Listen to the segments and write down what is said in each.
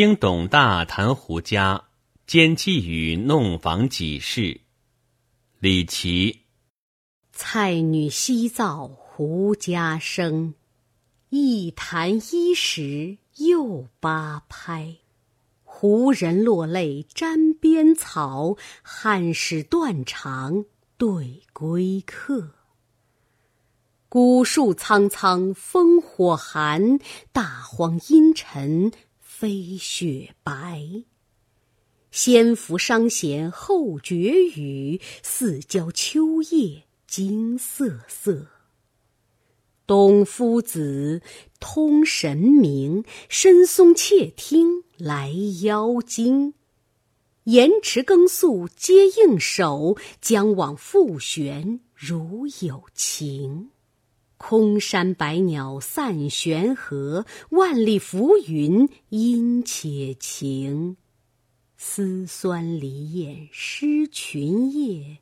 听董大谈胡家，兼寄语弄房几事。李琦，蔡女西造胡家生，一弹一石又八拍。胡人落泪沾边草，汉使断肠对归客。古树苍苍烽火寒，大荒阴沉飞雪白。先伏商弦后绝雨，四郊秋夜惊瑟瑟。董夫子通神明，深松窃听来邀金。盐池更宿皆应手，将往复旋如有情。空山百鸟散玄河，万里浮云阴且晴。丝酸离雁失群夜，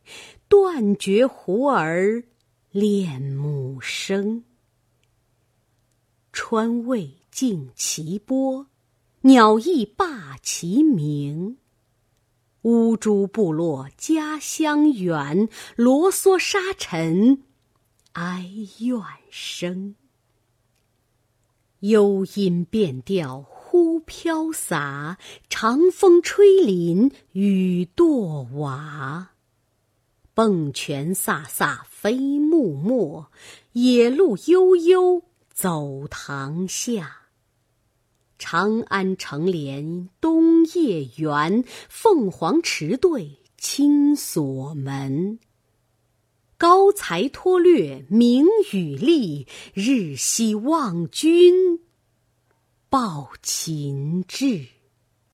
断绝胡儿恋母声。川渭尽其波，鸟亦罢其鸣。乌珠部落家乡远，罗嗦沙尘。哀怨声，幽音变调忽飘洒，长风吹林雨堕瓦。蹦泉飒飒飞木末，野鹿悠悠走塘下。长安城连东夜圆，凤凰池对青锁门。高才脱略名与利，日夕望君报秦志。